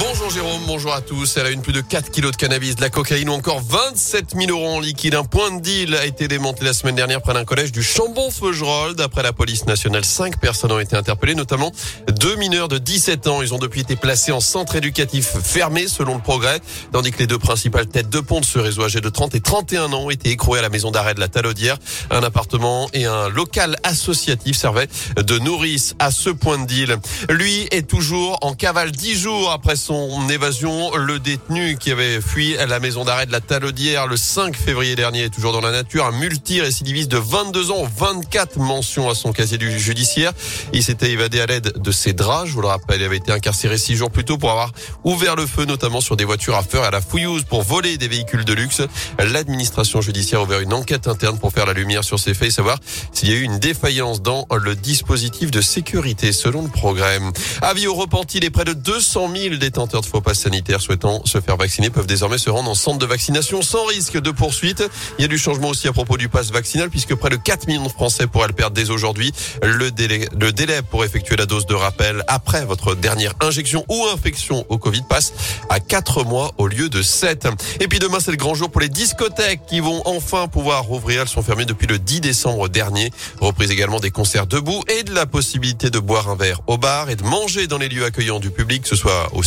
Bonjour Jérôme, bonjour à tous. Elle a une plus de 4 kilos de cannabis, de la cocaïne ou encore 27 000 euros en liquide. Un point de deal a été démantelé la semaine dernière près d'un collège du Chambon-Feugerolles. D'après la police nationale, 5 personnes ont été interpellées, notamment deux mineurs de 17 ans. Ils ont depuis été placés en centre éducatif fermé selon le progrès, tandis que les deux principales têtes de pont de ce réseau âgé de 30 et 31 ans ont été écroués à la maison d'arrêt de la Talaudière. Un appartement et un local associatif servaient de nourrice à ce point de deal. Lui est toujours en cavale 10 jours après son évasion. Le détenu qui avait fui à la maison d'arrêt de la Talaudière le 5 février dernier est toujours dans la nature. Un multirécidiviste de 22 ans, 24 mentions à son casier du judiciaire. Il s'était évadé à l'aide de ses draps. Je vous le rappelle, il avait été incarcéré six jours plus tôt pour avoir ouvert le feu, notamment sur des voitures à feu à la fouilleuse pour voler des véhicules de luxe. L'administration judiciaire a ouvert une enquête interne pour faire la lumière sur ces faits et savoir s'il y a eu une défaillance dans le dispositif de sécurité selon le programme. Avis au les près de 200 000 détenteurs de faux passes sanitaires souhaitant se faire vacciner peuvent désormais se rendre en centre de vaccination sans risque de poursuite. Il y a du changement aussi à propos du pass vaccinal puisque près de 4 millions de Français pourraient le perdre dès aujourd'hui. Le délai, le délai pour effectuer la dose de rappel après votre dernière injection ou infection au Covid passe à 4 mois au lieu de 7. Et puis demain, c'est le grand jour pour les discothèques qui vont enfin pouvoir rouvrir. Elles sont fermées depuis le 10 décembre dernier. Reprise également des concerts debout et de la possibilité de boire un verre au bar et de manger dans les lieux accueillants du public, que ce soit au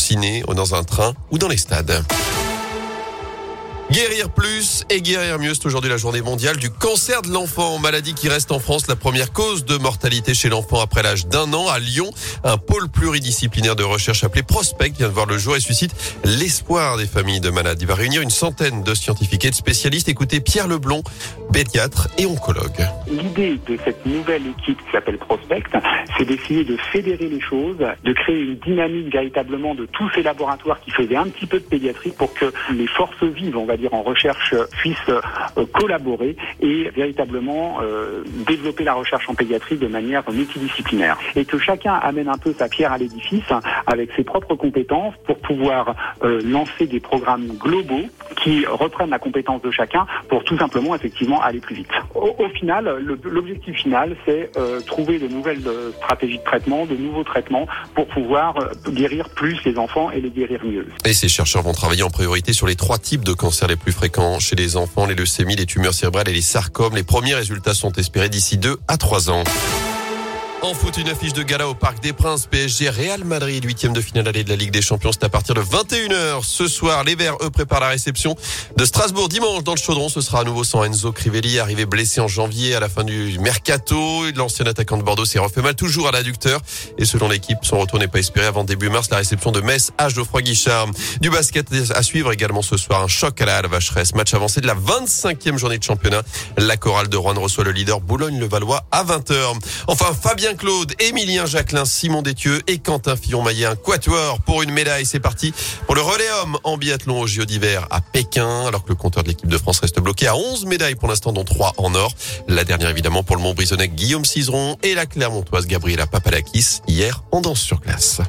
ou dans un train ou dans les stades. Guérir plus et guérir mieux, c'est aujourd'hui la journée mondiale du cancer de l'enfant, maladie qui reste en France la première cause de mortalité chez l'enfant après l'âge d'un an. À Lyon, un pôle pluridisciplinaire de recherche appelé Prospect vient de voir le jour et suscite l'espoir des familles de malades. Il va réunir une centaine de scientifiques et de spécialistes. Écoutez Pierre Leblond, pédiatre et oncologue. L'idée de cette nouvelle équipe qui s'appelle Prospect, c'est d'essayer de fédérer les choses, de créer une dynamique véritablement de tous ces laboratoires qui faisaient un petit peu de pédiatrie pour que les forces vives, on va dire en recherche, puissent euh, collaborer et véritablement euh, développer la recherche en pédiatrie de manière multidisciplinaire. Et que chacun amène un peu sa pierre à l'édifice avec ses propres compétences pour pouvoir euh, lancer des programmes globaux qui reprennent la compétence de chacun pour tout simplement effectivement aller plus vite. Au, au final, l'objectif final, c'est euh, trouver de nouvelles euh, stratégies de traitement, de nouveaux traitements pour pouvoir euh, guérir plus les enfants et les guérir mieux. Et ces chercheurs vont travailler en priorité sur les trois types de cancers les plus fréquents chez les enfants, les leucémies, les tumeurs cérébrales et les sarcomes. Les premiers résultats sont espérés d'ici 2 à 3 ans. En foot, une affiche de gala au Parc des Princes, PSG Real Madrid, huitième de finale allée de la Ligue des Champions. C'est à partir de 21h. Ce soir, les Verts, eux, préparent la réception de Strasbourg dimanche dans le Chaudron. Ce sera à nouveau sans Enzo Crivelli, arrivé blessé en janvier à la fin du mercato. L'ancien attaquant de Bordeaux s'est refait mal toujours à l'adducteur. Et selon l'équipe, son retour n'est pas espéré avant début mars. La réception de Metz, H. Geoffroy Guichard. Du basket à suivre également ce soir. Un choc à la Halle Vacheresse. Match avancé de la 25e journée de championnat. La chorale de Rouen reçoit le leader Boulogne-le-Valois à 20h. Enfin, Fabien Claude, Émilien Jacquelin, Simon Détieux et Quentin Fillon-Maillet. Quatuor pour une médaille. C'est parti pour le relais homme en biathlon au JO d'hiver à Pékin. Alors que le compteur de l'équipe de France reste bloqué à 11 médailles pour l'instant, dont 3 en or. La dernière évidemment pour le Montbrisonnais Guillaume Cizeron et la Clermontoise Gabriela Papadakis hier en danse sur glace.